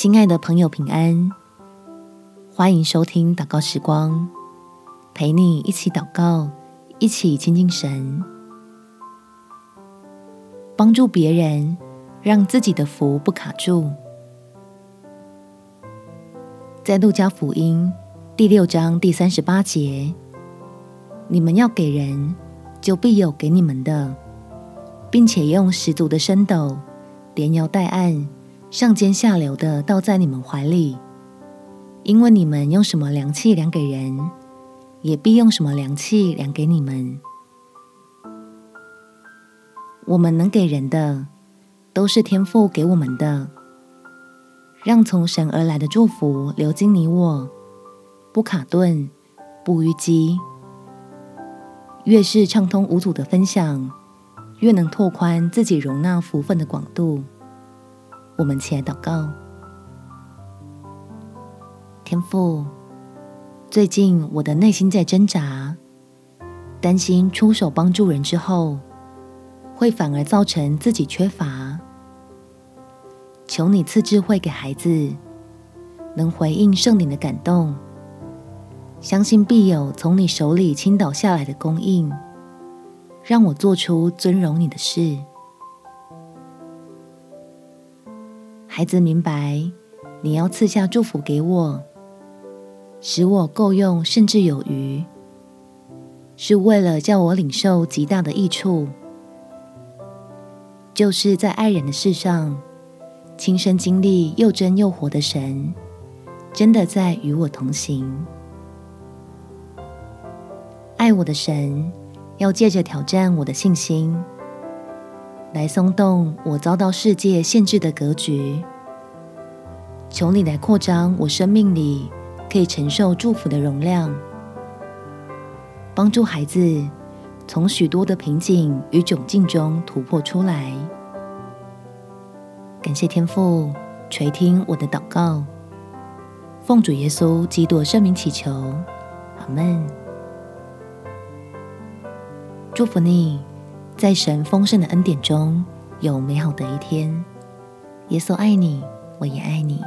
亲爱的朋友，平安！欢迎收听祷告时光，陪你一起祷告，一起亲近神，帮助别人，让自己的福不卡住。在路加福音第六章第三十八节，你们要给人，就必有给你们的，并且用十足的升斗，连摇带按。上尖下流的倒在你们怀里，因为你们用什么量器量给人，也必用什么量器量给你们。我们能给人的，都是天赋给我们的，让从神而来的祝福流经你我，不卡顿，不淤积。越是畅通无阻的分享，越能拓宽自己容纳福分的广度。我们起来祷告，天父，最近我的内心在挣扎，担心出手帮助人之后，会反而造成自己缺乏。求你赐智慧给孩子，能回应圣灵的感动，相信必有从你手里倾倒下来的供应，让我做出尊荣你的事。孩子明白，你要赐下祝福给我，使我够用，甚至有余，是为了叫我领受极大的益处，就是在爱人的事上，亲身经历又真又活的神，真的在与我同行。爱我的神，要借着挑战我的信心。来松动我遭到世界限制的格局，求你来扩张我生命里可以承受祝福的容量，帮助孩子从许多的瓶颈与窘境中突破出来。感谢天父垂听我的祷告，奉主耶稣基督圣名祈求，阿门。祝福你。在神丰盛的恩典中有美好的一天。耶稣爱你，我也爱你。